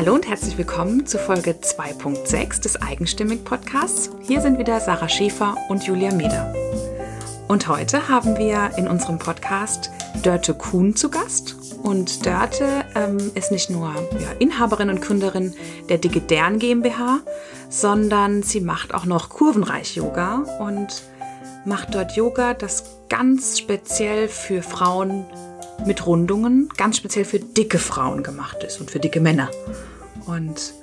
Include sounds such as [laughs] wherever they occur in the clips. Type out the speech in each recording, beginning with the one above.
Hallo und herzlich willkommen zu Folge 2.6 des Eigenstimmig Podcasts. Hier sind wieder Sarah Schäfer und Julia Meder. Und heute haben wir in unserem Podcast Dörte Kuhn zu Gast. Und Dörte ähm, ist nicht nur ja, Inhaberin und Gründerin der Digedern GmbH, sondern sie macht auch noch Kurvenreich-Yoga und macht dort Yoga, das ganz speziell für Frauen mit Rundungen, ganz speziell für dicke Frauen gemacht ist und für dicke Männer. Und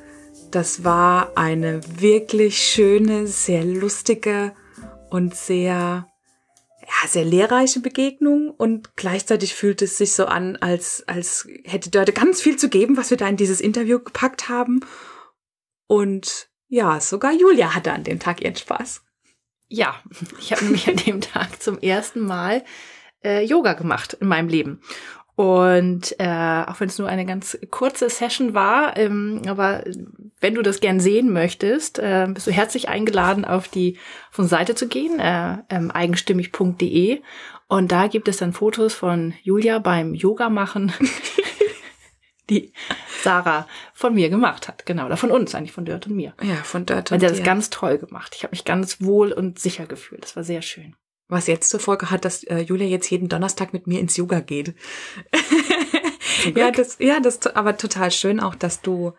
das war eine wirklich schöne, sehr lustige und sehr, ja, sehr lehrreiche Begegnung und gleichzeitig fühlt es sich so an, als, als hätte dort ganz viel zu geben, was wir da in dieses Interview gepackt haben. Und ja, sogar Julia hatte an dem Tag ihren Spaß. Ja, ich habe nämlich an dem Tag zum ersten Mal äh, Yoga gemacht in meinem Leben. Und äh, auch wenn es nur eine ganz kurze Session war, ähm, aber wenn du das gern sehen möchtest, äh, bist du herzlich eingeladen, auf die von Seite zu gehen, äh, ähm, eigenstimmig.de. Und da gibt es dann Fotos von Julia beim Yoga machen, [laughs] die Sarah von mir gemacht hat. Genau, oder von uns eigentlich, von Dirt und mir. Ja, von Dirt und Und der hat das ganz toll gemacht. Ich habe mich ganz wohl und sicher gefühlt. Das war sehr schön. Was jetzt zur Folge hat, dass äh, Julia jetzt jeden Donnerstag mit mir ins Yoga geht. ja, das, ja, das aber total schön auch, dass du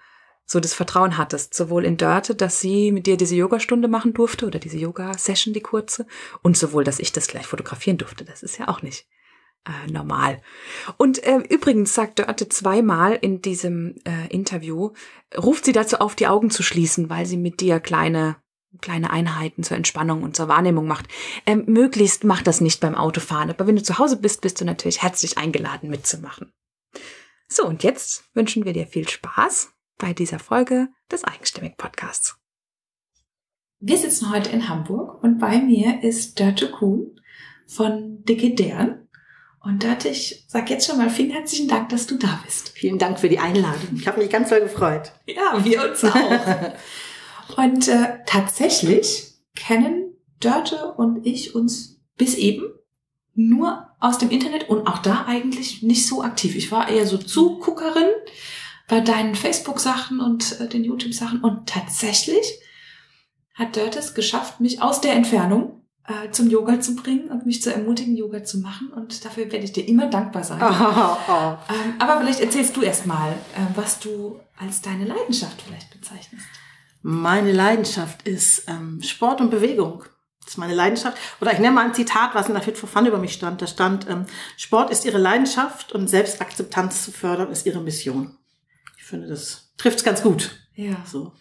so das Vertrauen hattest, sowohl in Dörte, dass sie mit dir diese Yogastunde machen durfte oder diese Yoga-Session, die kurze, und sowohl, dass ich das gleich fotografieren durfte. Das ist ja auch nicht äh, normal. Und äh, übrigens sagt Dörte zweimal in diesem äh, Interview, ruft sie dazu auf, die Augen zu schließen, weil sie mit dir kleine kleine Einheiten zur Entspannung und zur Wahrnehmung macht. Ähm, möglichst mach das nicht beim Autofahren, aber wenn du zu Hause bist, bist du natürlich herzlich eingeladen mitzumachen. So, und jetzt wünschen wir dir viel Spaß bei dieser Folge des Eigenstimmig Podcasts. Wir sitzen heute in Hamburg und bei mir ist Dörte Kuhn von Dicke Dern. Und Dörte, ich sag jetzt schon mal vielen herzlichen Dank, dass du da bist. Vielen Dank für die Einladung. Ich habe mich ganz doll gefreut. Ja, wir uns auch. [laughs] Und äh, tatsächlich kennen Dörte und ich uns bis eben nur aus dem Internet und auch da eigentlich nicht so aktiv. Ich war eher so Zuguckerin bei deinen Facebook-Sachen und äh, den YouTube-Sachen und tatsächlich hat Dörte es geschafft, mich aus der Entfernung äh, zum Yoga zu bringen und mich zu ermutigen, Yoga zu machen. Und dafür werde ich dir immer dankbar sein. Oh, [laughs] oh. Ähm, aber vielleicht erzählst du erst mal, äh, was du als deine Leidenschaft vielleicht bezeichnest. Meine Leidenschaft ist ähm, Sport und Bewegung. Das ist meine Leidenschaft. Oder ich nenne mal ein Zitat, was in der Fit for Fun über mich stand. Da stand, ähm, Sport ist ihre Leidenschaft und Selbstakzeptanz zu fördern ist ihre Mission. Ich finde, das trifft es ganz gut. Ja. So.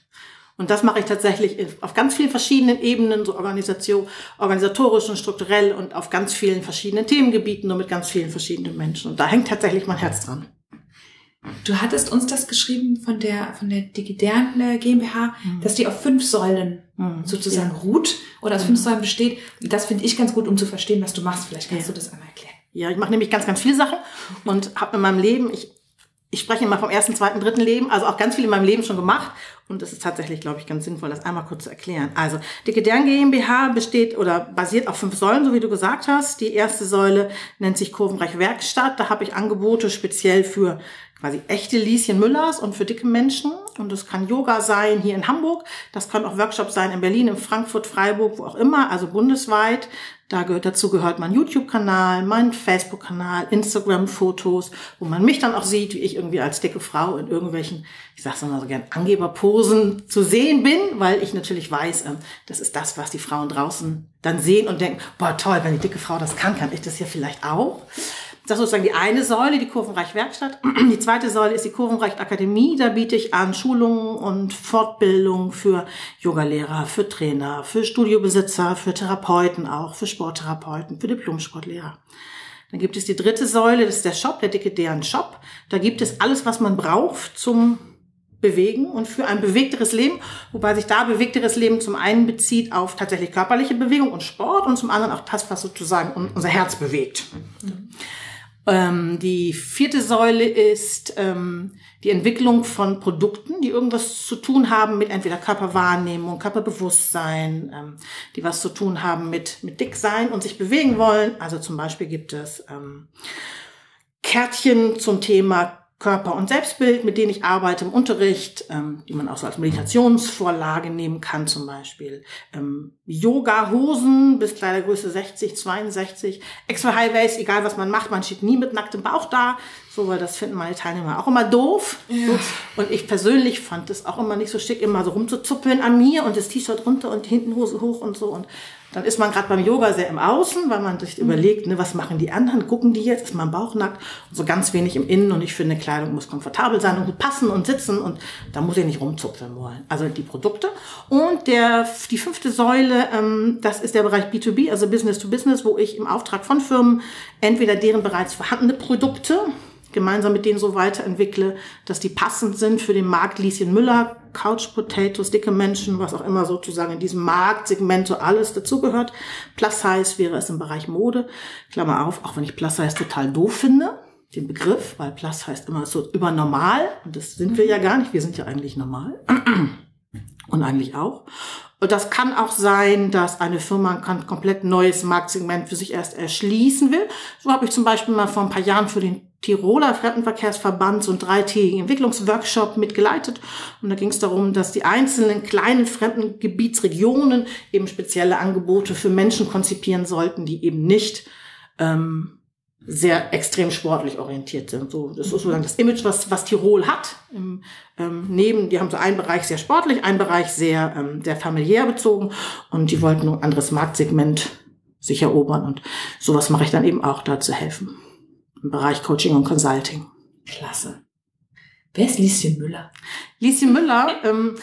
Und das mache ich tatsächlich auf ganz vielen verschiedenen Ebenen, so Organisation, organisatorisch und strukturell und auf ganz vielen verschiedenen Themengebieten und mit ganz vielen verschiedenen Menschen. Und da hängt tatsächlich mein Herz dran. Du hattest uns das geschrieben von der, von der Digidern GmbH, mhm. dass die auf fünf Säulen mhm. sozusagen ja. ruht oder aus mhm. fünf Säulen besteht. Das finde ich ganz gut, um zu verstehen, was du machst. Vielleicht kannst ja. du das einmal erklären. Ja, ich mache nämlich ganz, ganz viele Sachen und habe in meinem Leben, ich, ich spreche immer vom ersten, zweiten, dritten Leben, also auch ganz viel in meinem Leben schon gemacht. Und es ist tatsächlich, glaube ich, ganz sinnvoll, das einmal kurz zu erklären. Also, Dickedern GmbH besteht oder basiert auf fünf Säulen, so wie du gesagt hast. Die erste Säule nennt sich Kurvenreich Werkstatt. Da habe ich Angebote speziell für quasi echte Lieschen Müllers und für dicke Menschen. Und das kann Yoga sein hier in Hamburg. Das kann auch Workshops sein in Berlin, in Frankfurt, Freiburg, wo auch immer, also bundesweit. Da gehört, dazu gehört mein YouTube-Kanal, mein Facebook-Kanal, Instagram-Fotos, wo man mich dann auch sieht, wie ich irgendwie als dicke Frau in irgendwelchen, ich sag's mal so gern, Angeberposen zu sehen bin, weil ich natürlich weiß, ähm, das ist das, was die Frauen draußen dann sehen und denken, boah, toll, wenn die dicke Frau das kann, kann ich das ja vielleicht auch. Das ist sozusagen die eine Säule, die Kurvenreich Werkstatt. [clears throat] Die zweite Säule ist die Kurvenreich Akademie. Da biete ich an Schulungen und Fortbildung für Yogalehrer, für Trainer, für Studiobesitzer, für Therapeuten auch, für Sporttherapeuten, für Diplomsportlehrer. Dann gibt es die dritte Säule, das ist der Shop, der dicke deren Shop. Da gibt es alles, was man braucht zum bewegen und für ein bewegteres Leben, wobei sich da bewegteres Leben zum einen bezieht auf tatsächlich körperliche Bewegung und Sport und zum anderen auch das, was sozusagen unser Herz bewegt. Mhm. Ähm, die vierte Säule ist ähm, die Entwicklung von Produkten, die irgendwas zu tun haben mit entweder Körperwahrnehmung, Körperbewusstsein, ähm, die was zu tun haben mit, mit Dicksein und sich bewegen wollen. Also zum Beispiel gibt es ähm, Kärtchen zum Thema Körper- und Selbstbild, mit denen ich arbeite im Unterricht, ähm, die man auch so als Meditationsvorlage nehmen kann zum Beispiel. Ähm, Yoga-Hosen bis Kleidergröße 60, 62, extra High Waist, egal was man macht, man steht nie mit nacktem Bauch da, so, weil das finden meine Teilnehmer auch immer doof. Ja. So. Und ich persönlich fand es auch immer nicht so schick, immer so rumzuzuppeln an mir und das T-Shirt runter und hinten Hose hoch und so. Und dann ist man gerade beim Yoga sehr im Außen, weil man sich mhm. überlegt, ne, was machen die anderen? Gucken die jetzt? Ist mein Bauch nackt? Und so ganz wenig im Innen. Und ich finde, Kleidung muss komfortabel sein und gut passen und sitzen. Und da muss ich nicht rumzupfen wollen. Also die Produkte. Und der, die fünfte Säule, ähm, das ist der Bereich B2B, also Business to Business, wo ich im Auftrag von Firmen entweder deren bereits vorhandene Produkte gemeinsam mit denen so weiterentwickle, dass die passend sind für den Markt Lieschen Müller, Couch Potatoes, dicke Menschen, was auch immer sozusagen in diesem Marktsegment so alles dazugehört. Plus Size wäre es im Bereich Mode. Klammer auf, auch wenn ich Plus Size total doof finde, den Begriff, weil Plus heißt immer so über normal und das sind wir ja gar nicht, wir sind ja eigentlich normal und eigentlich auch. Und das kann auch sein, dass eine Firma ein komplett neues Marktsegment für sich erst erschließen will. So habe ich zum Beispiel mal vor ein paar Jahren für den Tiroler Fremdenverkehrsverband so einen dreitägigen Entwicklungsworkshop mitgeleitet. Und da ging es darum, dass die einzelnen kleinen Fremdengebietsregionen eben spezielle Angebote für Menschen konzipieren sollten, die eben nicht ähm, sehr extrem sportlich orientiert sind. So, das ist sozusagen das Image, was, was Tirol hat. Im, ähm, neben, die haben so einen Bereich sehr sportlich, einen Bereich sehr, ähm, sehr familiär bezogen und die wollten ein anderes Marktsegment sich erobern und sowas mache ich dann eben auch da zu helfen. Im Bereich Coaching und Consulting. Klasse. Wer ist Lieschen Müller? Lieschen Müller ähm,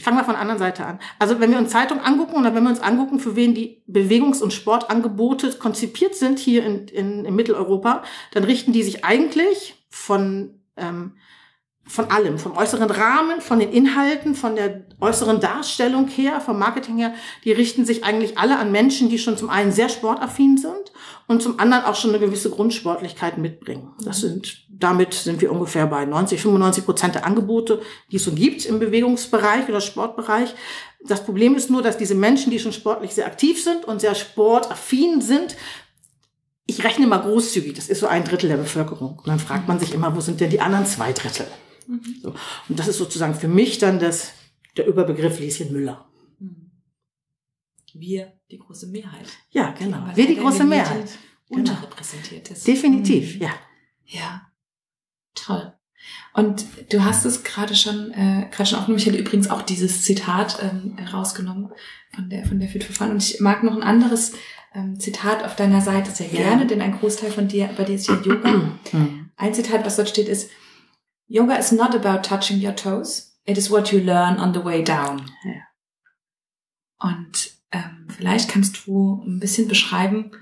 ich fange mal von der anderen Seite an. Also wenn wir uns Zeitungen angucken oder wenn wir uns angucken, für wen die Bewegungs- und Sportangebote konzipiert sind hier in, in, in Mitteleuropa, dann richten die sich eigentlich von, ähm, von allem, vom äußeren Rahmen, von den Inhalten, von der äußeren Darstellung her, vom Marketing her, die richten sich eigentlich alle an Menschen, die schon zum einen sehr sportaffin sind und zum anderen auch schon eine gewisse Grundsportlichkeit mitbringen. Das sind damit sind wir ungefähr bei 90, 95 Prozent der Angebote, die es so gibt im Bewegungsbereich oder Sportbereich. Das Problem ist nur, dass diese Menschen, die schon sportlich sehr aktiv sind und sehr sportaffin sind, ich rechne mal großzügig, das ist so ein Drittel der Bevölkerung. Und dann fragt man sich immer, wo sind denn die anderen zwei Drittel? Mhm. So. Und das ist sozusagen für mich dann das, der Überbegriff Lieschen Müller. Wir, die große Mehrheit. Ja, genau. Wir, die große Mehrheit. Unterrepräsentiert ist. Definitiv, mhm. ja. Ja. Toll. Und du hast es gerade schon, äh, gerade schon aufgenommen. Ich hätte übrigens auch dieses Zitat ähm, rausgenommen von der von der Fit for Fun. Und ich mag noch ein anderes ähm, Zitat auf deiner Seite sehr gerne, ja. denn ein Großteil von dir, bei dir ist ja Yoga. [clears throat] Mhm. ein Zitat, was dort steht, ist: Yoga is not about touching your toes. It is what you learn on the way down. Ja. Und ähm, vielleicht kannst du ein bisschen beschreiben,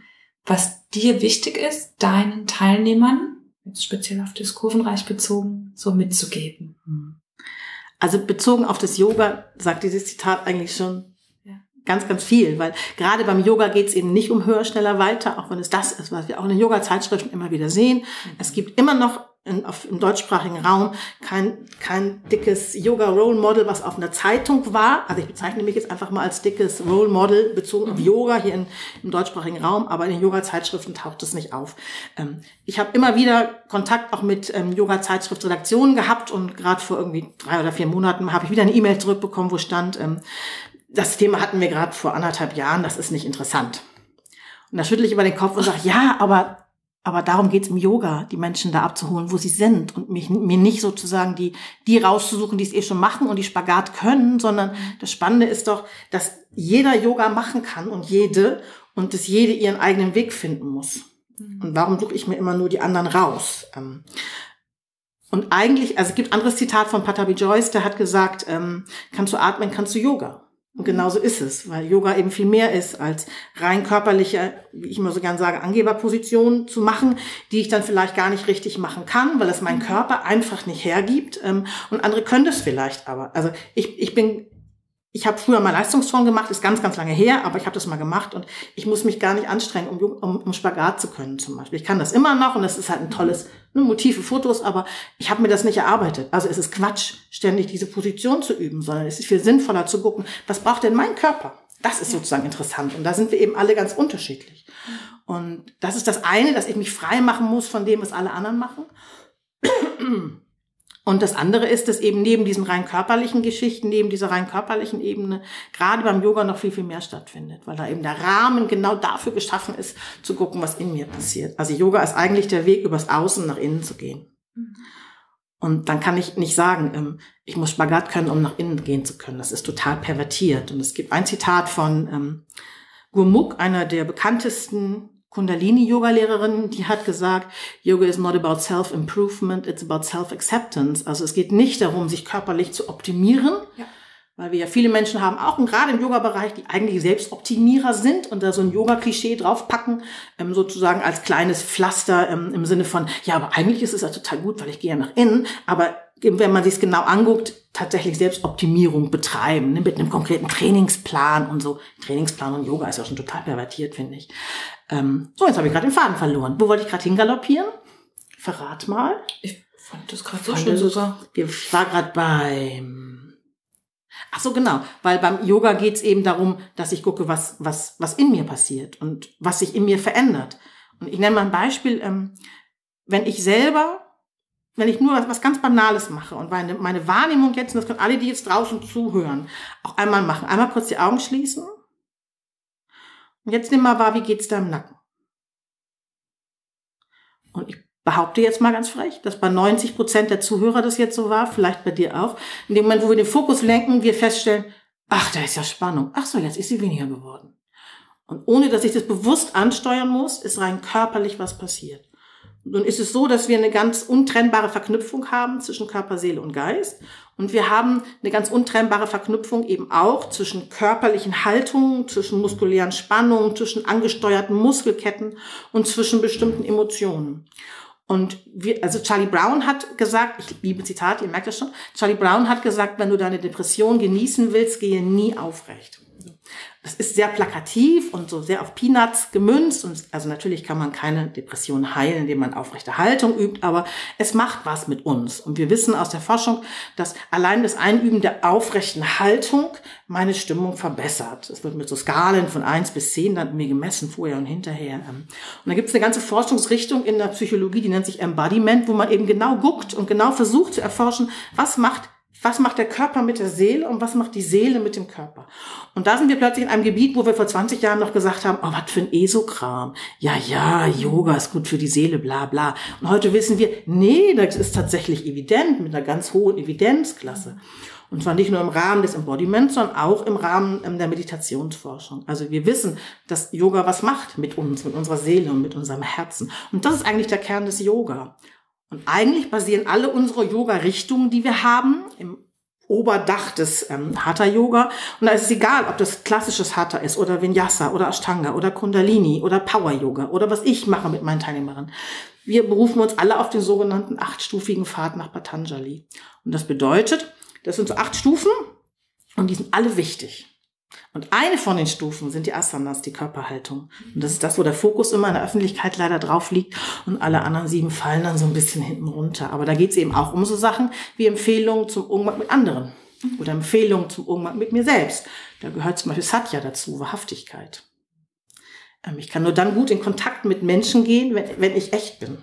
was dir wichtig ist, deinen Teilnehmern jetzt speziell auf das Kurvenreich bezogen, so mitzugeben? Also bezogen auf das Yoga sagt dieses Zitat eigentlich schon ganz, ganz viel, weil gerade beim Yoga geht es eben nicht um höher, schneller, weiter, auch wenn es das ist, was wir auch in den Yoga-Zeitschriften immer wieder sehen. Es gibt immer noch in, auf, im deutschsprachigen Raum kein, kein dickes Yoga-Role Model, was auf einer Zeitung war. Also ich bezeichne mich jetzt einfach mal als dickes Role Model bezogen auf mhm. Yoga hier in, im deutschsprachigen Raum, aber in den Yoga-Zeitschriften taucht es nicht auf. Ähm, ich habe immer wieder Kontakt auch mit ähm, Yoga-Zeitschriftredaktionen gehabt und gerade vor irgendwie drei oder vier Monaten habe ich wieder eine E-Mail zurückbekommen, wo stand, ähm, das Thema hatten wir gerade vor anderthalb Jahren, das ist nicht interessant. Und da schüttle ich über den Kopf und sage, ja, aber aber darum geht's im Yoga, die Menschen da abzuholen, wo sie sind und mich, mir nicht sozusagen die, die rauszusuchen, die es eh schon machen und die Spagat können, sondern das Spannende ist doch, dass jeder Yoga machen kann und jede und dass jede ihren eigenen Weg finden muss. Mhm. Und warum suche ich mir immer nur die anderen raus? Ähm, und eigentlich, also es gibt anderes Zitat von Patabi Joyce, der hat gesagt, ähm, kannst du atmen, kannst du Yoga. Und genauso ist es, weil Yoga eben viel mehr ist als rein körperliche, wie ich immer so gern sage, Angeberpositionen zu machen, die ich dann vielleicht gar nicht richtig machen kann, weil es mein Körper einfach nicht hergibt. Ähm, und andere können das vielleicht aber. Also ich, ich bin ich habe früher mal Leistungsturnen gemacht, ist ganz, ganz lange her, aber ich habe das mal gemacht und ich muss mich gar nicht anstrengen, um, um, um Spagat zu können zum Beispiel. Ich kann das immer noch und das ist halt ein tolles ne, Motiv für Fotos, aber ich habe mir das nicht erarbeitet. Also es ist Quatsch, ständig diese Position zu üben, sondern es ist viel sinnvoller zu gucken, was braucht denn mein Körper? Das ist sozusagen interessant und da sind wir eben alle ganz unterschiedlich. Und das ist das eine, dass ich mich frei machen muss von dem, was alle anderen machen. Und das andere ist, dass eben neben diesen rein körperlichen Geschichten, neben dieser rein körperlichen Ebene, gerade beim Yoga noch viel, viel mehr stattfindet, weil da eben der Rahmen genau dafür geschaffen ist, zu gucken, was in mir passiert. Also Yoga ist eigentlich der Weg, übers Außen nach innen zu gehen. Und dann kann ich nicht sagen, ähm, ich muss Spagat können, um nach innen gehen zu können. Das ist total pervertiert. Und es gibt ein Zitat von ähm, Gurmukh, einer der bekanntesten Kundalini-Yoga-Lehrerin, die hat gesagt, Yoga is not about self-improvement, it's about self-acceptance. Also es geht nicht darum, sich körperlich zu optimieren, ja. weil wir ja viele Menschen haben, auch gerade im Yoga-Bereich, die eigentlich Selbstoptimierer sind und da so ein Yoga-Klischee draufpacken, ähm, sozusagen als kleines Pflaster ähm, im Sinne von, ja, aber eigentlich ist es ja total gut, weil ich gehe ja nach innen, aber wenn man sich es genau anguckt, tatsächlich Selbstoptimierung betreiben, ne, mit einem konkreten Trainingsplan und so. Trainingsplan und Yoga ist ja schon total pervertiert, finde ich. Ähm, so, jetzt habe ich gerade den Faden verloren. Wo wollte ich gerade hingaloppieren? Verrat mal. Ich fand das gerade so schön sogar. Ich war gerade beim... Ach so, genau. Weil beim Yoga geht's eben darum, dass ich gucke, was, was, was in mir passiert und was sich in mir verändert. Und ich nenne mal ein Beispiel. Ähm, wenn ich selber wenn ich nur was, was ganz Banales mache und meine, meine Wahrnehmung jetzt, und das können alle, die jetzt draußen zuhören, auch einmal machen. Einmal kurz die Augen schließen. Und jetzt nimm mal wahr, wie geht's da im Nacken? Und ich behaupte jetzt mal ganz frech, dass bei 90 Prozent der Zuhörer das jetzt so war, vielleicht bei dir auch. In dem Moment, wo wir den Fokus lenken, wir feststellen, ach, da ist ja Spannung. Ach so, jetzt ist sie weniger geworden. Und ohne, dass ich das bewusst ansteuern muss, ist rein körperlich was passiert. Nun ist es so, dass wir eine ganz untrennbare Verknüpfung haben zwischen Körper, Seele und Geist. Und wir haben eine ganz untrennbare Verknüpfung eben auch zwischen körperlichen Haltungen, zwischen muskulären Spannungen, zwischen angesteuerten Muskelketten und zwischen bestimmten Emotionen. Und wir, also Charlie Brown hat gesagt, ich liebe Zitat, ihr merkt das schon, Charlie Brown hat gesagt, wenn du deine Depression genießen willst, gehe nie aufrecht. Das ist sehr plakativ und so sehr auf Peanuts gemünzt. Und also natürlich kann man keine Depression heilen, indem man aufrechte Haltung übt, aber es macht was mit uns. Und wir wissen aus der Forschung, dass allein das Einüben der aufrechten Haltung meine Stimmung verbessert. Es wird mit so Skalen von eins bis zehn dann mir gemessen, vorher und hinterher. Und da gibt es eine ganze Forschungsrichtung in der Psychologie, die nennt sich Embodiment, wo man eben genau guckt und genau versucht zu erforschen, was macht was macht der Körper mit der Seele und was macht die Seele mit dem Körper? Und da sind wir plötzlich in einem Gebiet, wo wir vor 20 Jahren noch gesagt haben, oh, was für ein Esokram. Ja, ja, Yoga ist gut für die Seele, bla, bla. Und heute wissen wir, nee, das ist tatsächlich evident, mit einer ganz hohen Evidenzklasse. Und zwar nicht nur im Rahmen des Embodiments, sondern auch im Rahmen ähm, der Meditationsforschung. Also wir wissen, dass Yoga was macht mit uns, mit unserer Seele und mit unserem Herzen. Und das ist eigentlich der Kern des Yoga. Und eigentlich basieren alle unsere Yoga-Richtungen, die wir haben, im Oberdach des ähm, Hatha-Yoga. Und da ist es egal, ob das klassisches Hatha ist oder Vinyasa oder Ashtanga oder Kundalini oder Power-Yoga oder was ich mache mit meinen Teilnehmerinnen. Wir berufen uns alle auf den sogenannten achtstufigen Pfad nach Patanjali. Und das bedeutet, das sind so acht Stufen und die sind alle wichtig. Und eine von den Stufen sind die Asanas, die Körperhaltung. Und das ist das, wo der Fokus immer in der Öffentlichkeit leider drauf liegt und alle anderen sieben fallen dann so ein bisschen hinten runter. Aber da geht es eben auch um so Sachen wie Empfehlungen zum Umgang mit anderen oder Empfehlungen zum Umgang mit mir selbst. Da gehört zum Beispiel Satya dazu, Wahrhaftigkeit. Ähm, ich kann nur dann gut in Kontakt mit Menschen gehen, wenn, wenn ich echt bin.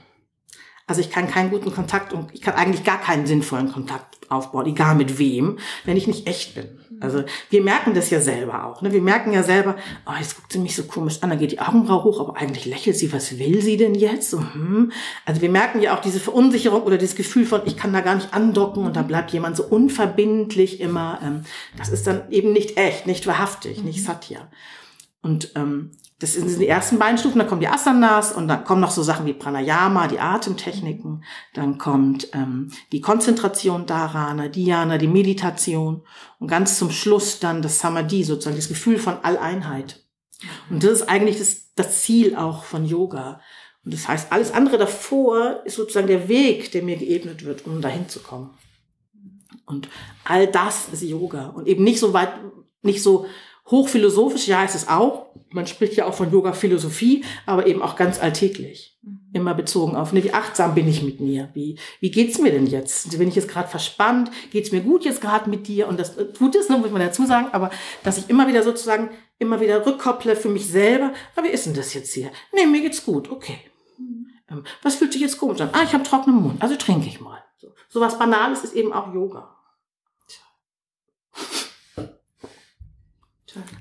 Also ich kann keinen guten Kontakt und ich kann eigentlich gar keinen sinnvollen Kontakt aufbauen, egal mit wem, wenn ich nicht echt bin. Also wir merken das ja selber auch. Ne? Wir merken ja selber, oh, jetzt guckt sie mich so komisch an, dann geht die Augenbraue hoch, aber eigentlich lächelt sie, was will sie denn jetzt? So, hm. Also wir merken ja auch diese Verunsicherung oder dieses Gefühl von, ich kann da gar nicht andocken und da bleibt jemand so unverbindlich immer. Ähm, das ist dann eben nicht echt, nicht wahrhaftig, nicht mhm. Satya. Und ähm, das sind die ersten beiden Stufen, dann kommen die Asanas und dann kommen noch so Sachen wie Pranayama, die Atemtechniken, dann kommt ähm, die Konzentration Dharana, Dhyana, die Meditation und ganz zum Schluss dann das Samadhi, sozusagen das Gefühl von Alleinheit. Und das ist eigentlich das, das Ziel auch von Yoga. Und das heißt, alles andere davor ist sozusagen der Weg, der mir geebnet wird, um dahin zu kommen. Und all das ist Yoga und eben nicht so weit, nicht so Hochphilosophisch, ja, ist es auch. Man spricht ja auch von Yoga-Philosophie, aber eben auch ganz alltäglich. Mhm. Immer bezogen auf, ne, wie achtsam bin ich mit mir? Wie, wie geht's mir denn jetzt? Bin ich jetzt gerade verspannt? Geht's mir gut jetzt gerade mit dir? Und das äh, tut es, ne, muss man dazu sagen, aber dass ich immer wieder sozusagen, immer wieder rückkopple für mich selber. Aber wie ist denn das jetzt hier? Nee, mir geht's gut, okay. Ähm, was fühlt sich jetzt komisch an? Ah, ich habe trockenen Mund, also trinke ich mal. So, so was Banales ist eben auch Yoga.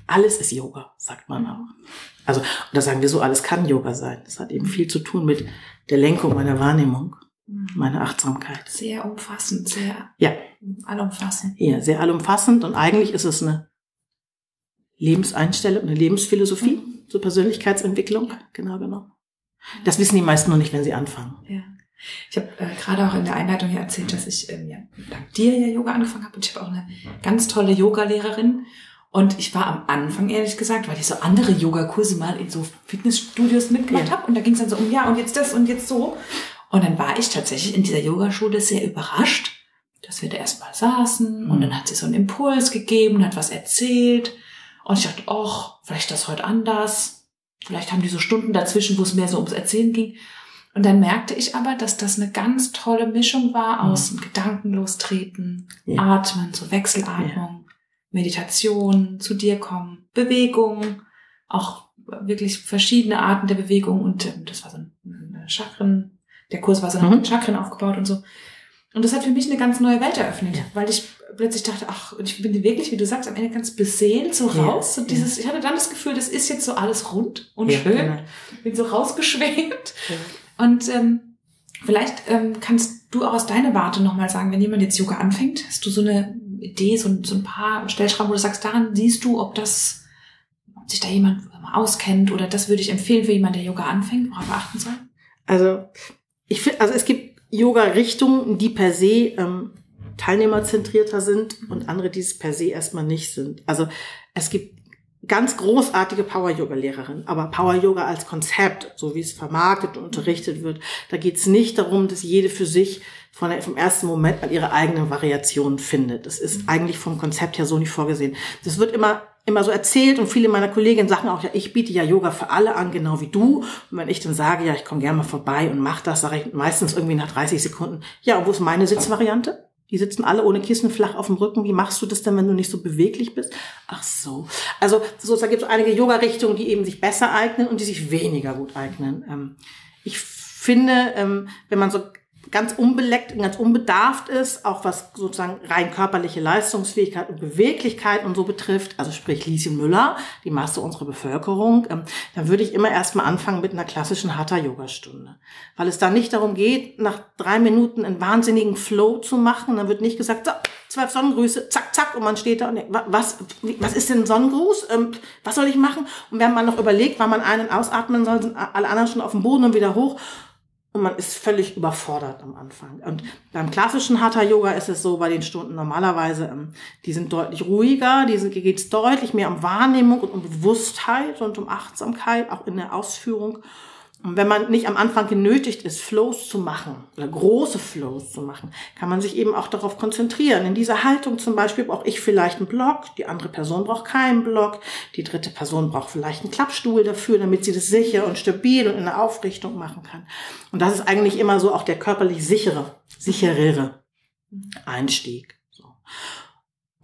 Alles ist Yoga, sagt man auch. Also, und das sagen wir so, alles kann Yoga sein. Das hat eben viel zu tun mit der Lenkung meiner Wahrnehmung, Mhm. meiner Achtsamkeit. Sehr umfassend, sehr Ja, allumfassend. ja, sehr allumfassend und eigentlich ist es eine Lebenseinstellung, eine Lebensphilosophie zur Persönlichkeitsentwicklung, genau genommen. Das wissen die meisten noch nicht, wenn sie anfangen. Ja. Ich habe äh, gerade auch in der Einleitung ja erzählt, dass ich ähm, ja, dank dir ja Yoga angefangen habe und ich habe auch eine ganz tolle Yoga-Lehrerin. Und ich war am Anfang, ehrlich gesagt, weil ich so andere Yogakurse mal in so Fitnessstudios mitgemacht Ja. habe. Und da ging es dann so um, ja, und jetzt das und jetzt so. Und dann war ich tatsächlich in dieser Yogaschule sehr überrascht, dass wir da erstmal saßen und dann hat sie so einen Impuls gegeben, hat was erzählt. Und ich dachte, ach, vielleicht das heute anders. Vielleicht haben die so Stunden dazwischen, wo es mehr so ums Erzählen ging. Und dann merkte ich aber, dass das eine ganz tolle Mischung war aus dem Gedankenlostreten, Ja. Atmen, so Wechselatmung, Meditation, zu dir kommen, Bewegung, auch wirklich verschiedene Arten der Bewegung und ähm, das war so ein, Chakren, der Kurs war so Mhm. den Chakren aufgebaut und so. Und das hat für mich eine ganz neue Welt eröffnet, Ja. weil ich plötzlich dachte, ach, und ich bin wirklich, wie du sagst, am Ende ganz beseelt so Ja, raus. Und dieses, ich hatte dann das Gefühl, das ist jetzt so alles rund und Ja, schön. genau. Bin so rausgeschwebt. Und ähm, vielleicht ähm, kannst du auch aus deiner Warte nochmal sagen, wenn jemand jetzt Yoga anfängt, hast du so eine Idee, so, so ein paar Stellschrauben, wo du sagst, daran siehst du, ob das, ob sich da jemand auskennt oder das würde ich empfehlen für jemanden, der Yoga anfängt, worauf achten soll? Also, ich finde, also es gibt Yoga-Richtungen, die per se ähm, teilnehmerzentrierter sind und andere, die es per se erstmal nicht sind. Also es gibt ganz großartige Power-Yoga-Lehrerinnen, aber Power-Yoga als Konzept, so wie es vermarktet und unterrichtet wird, da geht es nicht darum, dass jede für sich von der, vom ersten Moment an ihre eigenen Variationen findet. Das ist eigentlich vom Konzept her so nicht vorgesehen. Das wird immer immer so erzählt und viele meiner Kolleginnen sagen auch, ja, ich biete ja Yoga für alle an, genau wie du. Und wenn ich dann sage, ja, ich komme gerne mal vorbei und mach das, sage ich meistens irgendwie nach 30 Sekunden, ja, und wo ist meine Sitzvariante? Die sitzen alle ohne Kissen flach auf dem Rücken. Wie machst du das denn, wenn du nicht so beweglich bist? Ach so. Also sozusagen gibt es einige Yoga-Richtungen, die eben sich besser eignen und die sich weniger gut eignen. Ähm, ich finde, ähm, wenn man so ganz unbeleckt ganz unbedarft ist, auch was sozusagen rein körperliche Leistungsfähigkeit und Beweglichkeit und so betrifft, also sprich Lieschen Müller, die Masse unserer Bevölkerung, ähm, dann würde ich immer erstmal anfangen mit einer klassischen Hatha-Yoga-Stunde. Weil es da nicht darum geht, nach drei Minuten einen wahnsinnigen Flow zu machen. Dann wird nicht gesagt, so, zwölf Sonnengrüße, zack, zack, und man steht da und denkt, wa- was, was ist denn ein Sonnengruß? Ähm, was soll ich machen? Und wenn man noch überlegt, wann man einen ausatmen soll, sind alle anderen schon auf dem Boden und wieder hoch. Und man ist völlig überfordert am Anfang. Und beim klassischen Hatha-Yoga ist es so, bei den Stunden normalerweise, ähm, die sind deutlich ruhiger, die sind, geht es deutlich mehr um Wahrnehmung und um Bewusstheit und um Achtsamkeit, auch in der Ausführung. Und wenn man nicht am Anfang genötigt ist, Flows zu machen oder große Flows zu machen, kann man sich eben auch darauf konzentrieren. In dieser Haltung zum Beispiel brauche ich vielleicht einen Block, die andere Person braucht keinen Block, die dritte Person braucht vielleicht einen Klappstuhl dafür, damit sie das sicher und stabil und in der Aufrichtung machen kann. Und das ist eigentlich immer so auch der körperlich sichere, sicherere Einstieg.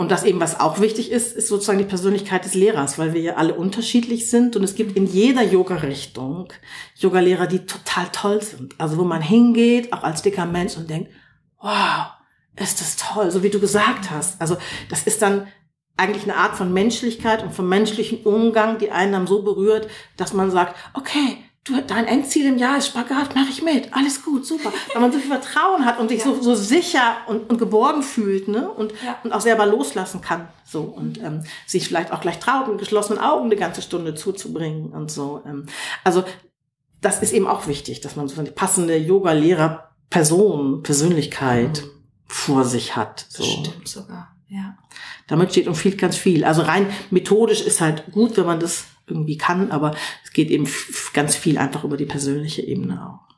Und das eben, was auch wichtig ist, ist sozusagen die Persönlichkeit des Lehrers, weil wir ja alle unterschiedlich sind und es gibt in jeder Yoga-Richtung Yogalehrer, die total toll sind. Also wo man hingeht, auch als dicker Mensch und denkt, wow, ist das toll, so wie du gesagt hast. Also das ist dann eigentlich eine Art von Menschlichkeit und vom menschlichen Umgang, die einen dann so berührt, dass man sagt, okay, du, dein Endziel im Jahr ist Spagat, mache ich mit, alles gut, super. Weil man so viel Vertrauen hat und sich so, so sicher und, und geborgen fühlt, ne? Und, Ja. und auch selber loslassen kann. So und ähm, sich vielleicht auch gleich traut, mit geschlossenen Augen eine ganze Stunde zuzubringen und so. Ähm, also das ist eben auch wichtig, dass man so eine passende Yoga-Lehrer-Person, Persönlichkeit vor sich hat. So. Stimmt sogar, ja. Damit steht und fehlt ganz viel. Also rein methodisch ist halt gut, wenn man das irgendwie kann, aber es geht eben ganz viel einfach über die persönliche Ebene auch.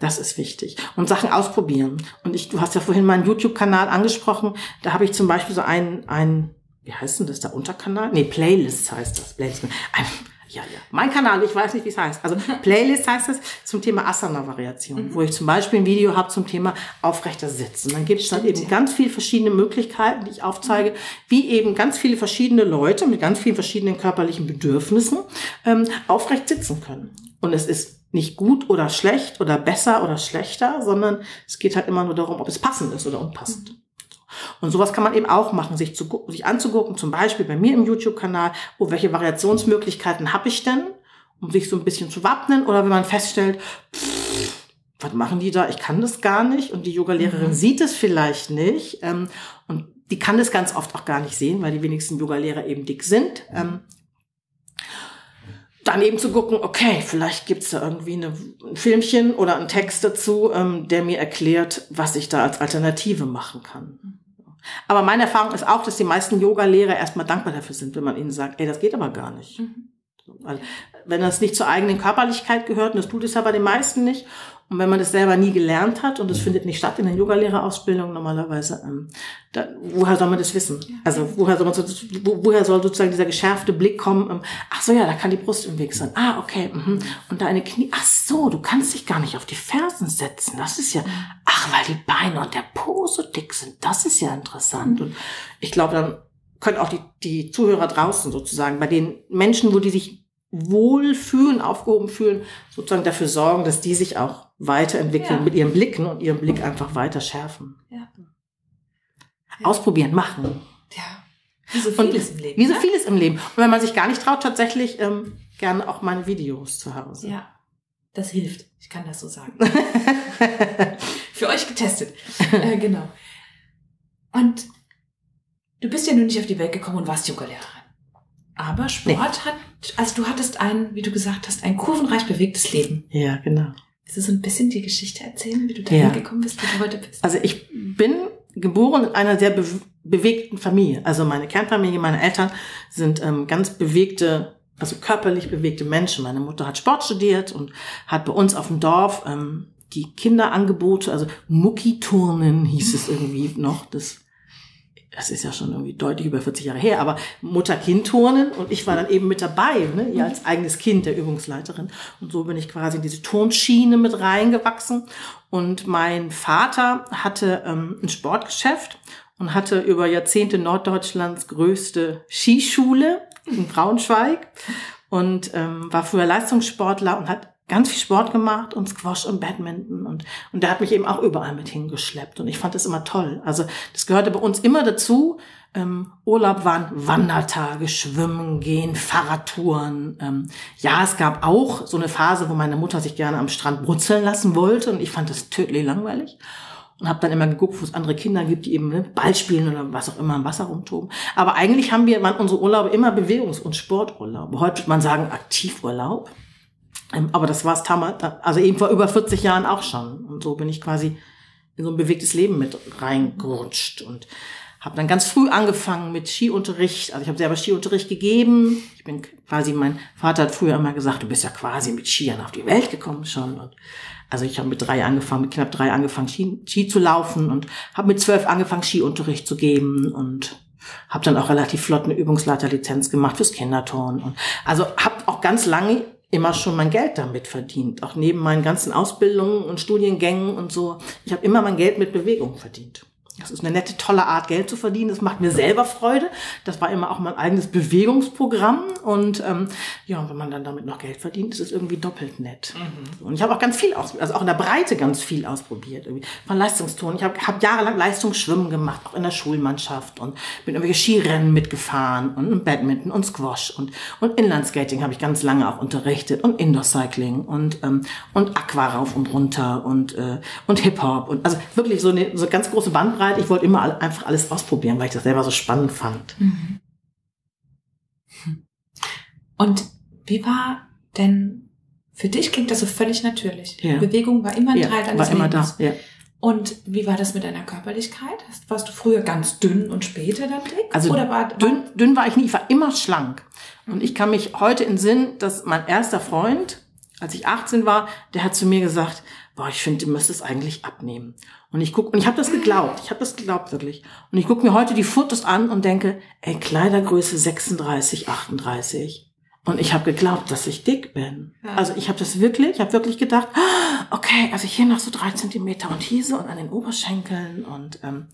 Das ist wichtig. Und Sachen ausprobieren. Und ich, du hast ja vorhin meinen YouTube-Kanal angesprochen. Da habe ich zum Beispiel so einen, einen, wie heißt denn das, der Unterkanal? Nee, Playlist heißt das. Playlist. Ein, ja, ja. Mein Kanal, ich weiß nicht, wie es heißt. Also [laughs] Playlist heißt es zum Thema Asana-Variation, wo ich zum Beispiel ein Video habe zum Thema aufrechter Sitzen. Dann gibt es dann eben ganz viele verschiedene Möglichkeiten, die ich aufzeige, wie eben ganz viele verschiedene Leute mit ganz vielen verschiedenen körperlichen Bedürfnissen ähm, aufrecht sitzen können. Und es ist nicht gut oder schlecht oder besser oder schlechter, sondern es geht halt immer nur darum, ob es passend ist oder unpassend. Und sowas kann man eben auch machen, sich, zu, sich anzugucken, zum Beispiel bei mir im YouTube-Kanal, oh, welche Variationsmöglichkeiten habe ich denn, um sich so ein bisschen zu wappnen, oder wenn man feststellt, pff, was machen die da? Ich kann das gar nicht. Und die Yoga-Lehrerin mhm. sieht es vielleicht nicht. Ähm, und die kann das ganz oft auch gar nicht sehen, weil die wenigsten Yoga-Lehrer eben dick sind. Ähm, dann eben zu gucken, okay, vielleicht gibt's da irgendwie eine, ein Filmchen oder einen Text dazu, ähm, der mir erklärt, was ich da als Alternative machen kann. Aber meine Erfahrung ist auch, dass die meisten Yoga-Lehrer erstmal dankbar dafür sind, wenn man ihnen sagt, ey, das geht aber gar nicht. Mhm. Weil, wenn das nicht zur eigenen Körperlichkeit gehört, und das tut es ja bei den meisten nicht, und wenn man das selber nie gelernt hat und es findet nicht statt in der Yogalehrerausbildung normalerweise, ähm, da, woher soll man das wissen? Also woher soll man so, wo, woher soll sozusagen dieser geschärfte Blick kommen? Ähm, ach so, ja, da kann die Brust im Weg sein. Ah, okay. Mhm. Und deine Knie. Ach so, du kannst dich gar nicht auf die Fersen setzen. Das ist ja. Ach, weil die Beine und der Po so dick sind. Das ist ja interessant. Und ich glaube, dann können auch die, die Zuhörer draußen sozusagen bei den Menschen, wo die sich wohlfühlen, aufgehoben fühlen, sozusagen dafür sorgen, dass die sich auch weiterentwickeln ja. mit ihren Blicken und ihren Blick einfach weiter schärfen. Ja. Ausprobieren, machen. Ja. Wie so vieles und, im Leben. Wie so ne? vieles im Leben. Und wenn man sich gar nicht traut, tatsächlich ähm, gerne auch meine Videos zu Hause. Ja. Das hilft. Ich kann das so sagen. [laughs] Für euch getestet. äh, genau. Und du bist ja nun nicht auf die Welt gekommen und warst Yoga-Lehrerin. Aber Sport nee. hat, also du hattest ein, wie du gesagt hast, ein kurvenreich bewegtes Leben. Ja, genau. Willst du so ein bisschen die Geschichte erzählen, wie du dahin ja. gekommen bist, wo du heute bist? Also ich bin geboren in einer sehr be bewegten Familie. Also meine Kernfamilie, meine Eltern sind ähm, ganz bewegte, also körperlich bewegte Menschen. Meine Mutter hat Sport studiert und hat bei uns auf dem Dorf ähm, die Kinderangebote, also Muckiturnen hieß es irgendwie noch. Das das ist ja schon irgendwie deutlich über 40 Jahre her, aber Mutter-Kind-Turnen und ich war dann eben mit dabei, ne, ihr als eigenes Kind der Übungsleiterin. Und so bin ich quasi in diese Turnschiene mit reingewachsen. Und mein Vater hatte ähm, ein Sportgeschäft und hatte über Jahrzehnte Norddeutschlands größte Skischule in Braunschweig und ähm, war früher Leistungssportler und hat ganz viel Sport gemacht und Squash und Badminton und, und der hat mich eben auch überall mit hingeschleppt und ich fand das immer toll. Also das gehörte bei uns immer dazu. Ähm, Urlaub waren Wandertage, Schwimmen gehen, Fahrradtouren. Ähm, ja, es gab auch so eine Phase, wo meine Mutter sich gerne am Strand brutzeln lassen wollte und ich fand das tödlich langweilig und habe dann immer geguckt, wo es andere Kinder gibt, die eben ne, Ball spielen oder was auch immer im Wasser rumtoben. Aber eigentlich haben wir waren unsere Urlaube immer Bewegungs- und Sporturlaube. Heute würde man sagen Aktivurlaub. Ähm, aber das war es damals, also eben vor über 40 Jahren auch schon. Und so bin ich quasi in so ein bewegtes Leben mit reingerutscht und habe dann ganz früh angefangen mit Skiunterricht. Also ich habe selber Skiunterricht gegeben. Ich bin quasi, mein Vater hat früher immer gesagt, du bist ja quasi mit Skiern auf die Welt gekommen schon. Und also ich habe mit drei angefangen, mit knapp drei angefangen, Ski, Ski zu laufen und habe mit zwölf angefangen, Skiunterricht zu geben und habe dann auch relativ flott eine Übungsleiterlizenz gemacht fürs Kinderturnen. Und also habe auch ganz lange immer schon mein Geld damit verdient, auch neben meinen ganzen Ausbildungen und Studiengängen und so. Ich habe immer mein Geld mit Bewegung verdient. Das ist eine nette, tolle Art, Geld zu verdienen. Das macht mir selber Freude. Das war immer auch mein eigenes Bewegungsprogramm. Und ähm, ja, wenn man dann damit noch Geld verdient, ist es irgendwie doppelt nett. Mhm. Und ich habe auch ganz viel ausprobiert, also auch in der Breite ganz viel ausprobiert. Irgendwie. Von Leistungsturnen. Ich habe hab jahrelang Leistungsschwimmen gemacht, auch in der Schulmannschaft und bin irgendwelche Skirennen mitgefahren und Badminton und Squash und, und Inlandskating habe ich ganz lange auch unterrichtet und Indoor-Cycling und, ähm, und Aqua rauf und runter und, äh, und Hip-Hop und also wirklich so eine so ganz große Bandbreite Zeit. Ich wollte immer einfach alles ausprobieren, weil ich das selber so spannend fand. Mhm. Und wie war denn für dich klingt das so völlig natürlich. Ja. Bewegung war immer ein ja, Teil deines war immer Da, ja. Und wie war das mit deiner Körperlichkeit? Warst du früher ganz dünn und später dann dick? Also Oder war, dünn, dünn war ich nie, ich war immer schlank. Und ich kann mich heute in Sinn, dass mein erster Freund, als ich 18 war, der hat zu mir gesagt, boah, ich finde, du müsstest eigentlich abnehmen. Und ich guck und ich habe das geglaubt, ich habe das geglaubt wirklich. Und ich gucke mir heute die Fotos an und denke, ey, Kleidergröße 36, 38. Und ich habe geglaubt, dass ich dick bin. Ja. Also ich habe das wirklich, ich habe wirklich gedacht, okay, also hier noch so drei Zentimeter und hier so und an den Oberschenkeln und ähm,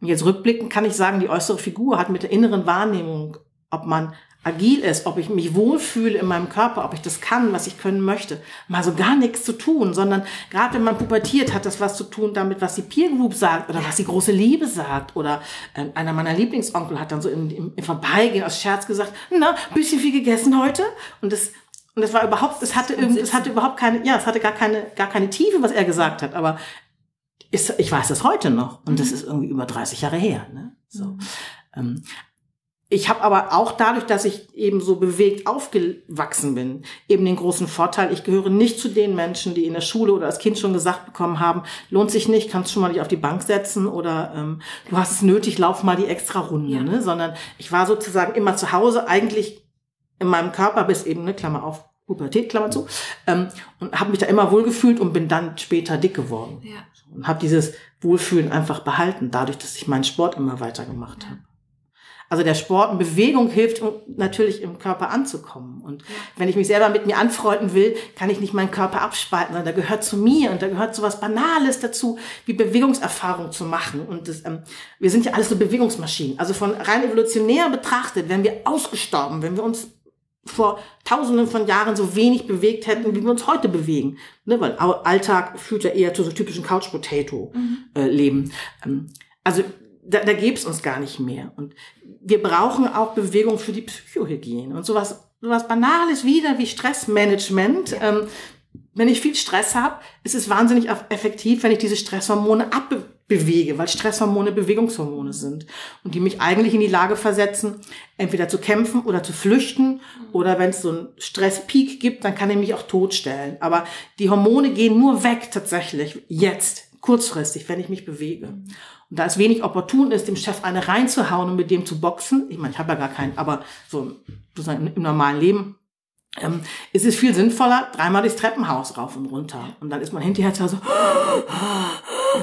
und jetzt rückblickend kann ich sagen, die äußere Figur hat mit der inneren Wahrnehmung, ob man agil ist, ob ich mich wohlfühle in meinem Körper, ob ich das kann, was ich können möchte, mal so gar nichts zu tun, sondern gerade wenn man pubertiert, hat das was zu tun damit, was die Peer Group sagt oder was die große Liebe sagt oder äh, einer meiner Lieblingsonkel hat dann so im, im, im Vorbeigehen aus Scherz gesagt, na, bisschen viel gegessen heute und das und das war überhaupt, es hatte irgendwie, es hatte überhaupt keine, ja, es hatte gar keine, gar keine Tiefe, was er gesagt hat, aber ist, ich weiß das heute noch und das mhm. ist irgendwie über 30 Jahre her. Ne? So. Ich habe aber auch dadurch, dass ich eben so bewegt aufgewachsen bin, eben den großen Vorteil, ich gehöre nicht zu den Menschen, die in der Schule oder als Kind schon gesagt bekommen haben, lohnt sich nicht, kannst schon mal dich auf die Bank setzen oder ähm, du hast es nötig, lauf mal die extra Runde, ja. ne? sondern ich war sozusagen immer zu Hause, eigentlich in meinem Körper bis eben, ne, Klammer auf, Pubertät, Klammer zu, ähm, und habe mich da immer wohlgefühlt und bin dann später dick geworden. Ja. Und habe dieses Wohlfühlen einfach behalten, dadurch, dass ich meinen Sport immer weiter gemacht ja. habe. Also der Sport und Bewegung hilft natürlich im Körper anzukommen. Und wenn ich mich selber mit mir anfreunden will, kann ich nicht meinen Körper abspalten, sondern da gehört zu mir und da gehört so was Banales dazu, wie Bewegungserfahrung zu machen. Und das, ähm, wir sind ja alles so Bewegungsmaschinen. Also von rein evolutionär betrachtet, wenn wir ausgestorben, wenn wir uns vor tausenden von Jahren so wenig bewegt hätten, wie wir uns heute bewegen. Ne, weil Alltag führt ja eher zu so typischen Couch-Potato-Leben. Mhm. Äh, ähm, also da, da gäbe es uns gar nicht mehr. Und wir brauchen auch Bewegung für die Psychohygiene und sowas, sowas Banales wieder wie Stressmanagement. Ja. Ähm, wenn ich viel Stress habe, ist es wahnsinnig effektiv, wenn ich diese Stresshormone abbewege, weil Stresshormone Bewegungshormone sind und die mich eigentlich in die Lage versetzen, entweder zu kämpfen oder zu flüchten oder wenn es so einen Stresspeak gibt, dann kann ich mich auch totstellen. Aber die Hormone gehen nur weg tatsächlich jetzt, kurzfristig, wenn ich mich bewege. Und da es wenig opportun ist, dem Chef eine reinzuhauen und mit dem zu boxen, ich meine, ich habe ja gar keinen, aber so sozusagen im normalen Leben, ähm, ist es viel sinnvoller, dreimal durchs Treppenhaus rauf und runter. Und dann ist man hinterher so, [gasps]